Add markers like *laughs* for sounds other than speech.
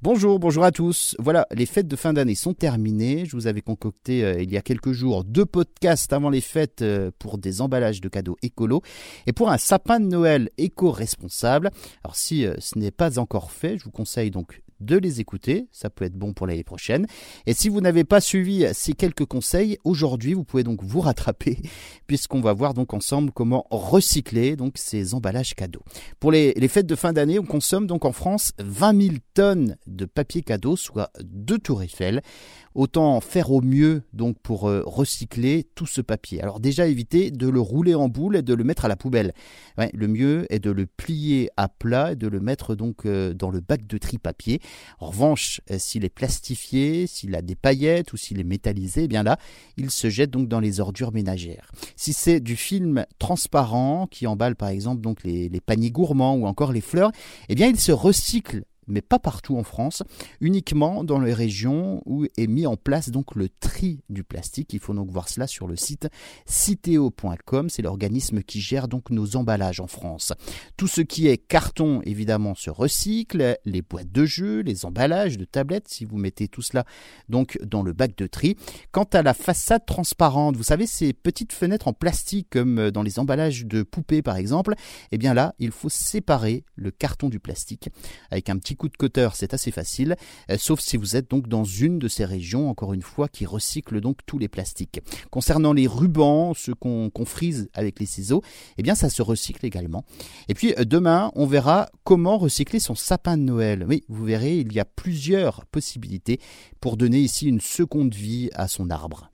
Bonjour, bonjour à tous. Voilà, les fêtes de fin d'année sont terminées. Je vous avais concocté euh, il y a quelques jours deux podcasts avant les fêtes euh, pour des emballages de cadeaux écolo et pour un sapin de Noël éco-responsable. Alors si euh, ce n'est pas encore fait, je vous conseille donc de les écouter, ça peut être bon pour l'année prochaine. Et si vous n'avez pas suivi ces quelques conseils, aujourd'hui vous pouvez donc vous rattraper *laughs* puisqu'on va voir donc ensemble comment recycler donc ces emballages cadeaux. Pour les, les fêtes de fin d'année, on consomme donc en France 20 000 tonnes de papier cadeau, soit deux tours Eiffel. Autant faire au mieux donc pour euh, recycler tout ce papier. Alors déjà éviter de le rouler en boule et de le mettre à la poubelle. le mieux est de le plier à plat et de le mettre donc euh, dans le bac de tri papier. En revanche, euh, s'il est plastifié, s'il a des paillettes ou s'il est métallisé, eh bien là, il se jette donc dans les ordures ménagères. Si c'est du film transparent qui emballe par exemple donc les, les paniers gourmands ou encore les fleurs, eh bien il se recycle mais pas partout en France, uniquement dans les régions où est mis en place donc le tri du plastique. Il faut donc voir cela sur le site citeo.com, c'est l'organisme qui gère donc nos emballages en France. Tout ce qui est carton évidemment se recycle, les boîtes de jeux, les emballages de tablettes si vous mettez tout cela donc dans le bac de tri. Quant à la façade transparente, vous savez ces petites fenêtres en plastique comme dans les emballages de poupées par exemple, eh bien là, il faut séparer le carton du plastique avec un petit coup de cutter, c'est assez facile, euh, sauf si vous êtes donc dans une de ces régions, encore une fois, qui recycle donc tous les plastiques. Concernant les rubans, ceux qu'on frise avec les ciseaux, eh bien ça se recycle également. Et puis euh, demain, on verra comment recycler son sapin de Noël. Oui, vous verrez, il y a plusieurs possibilités pour donner ici une seconde vie à son arbre.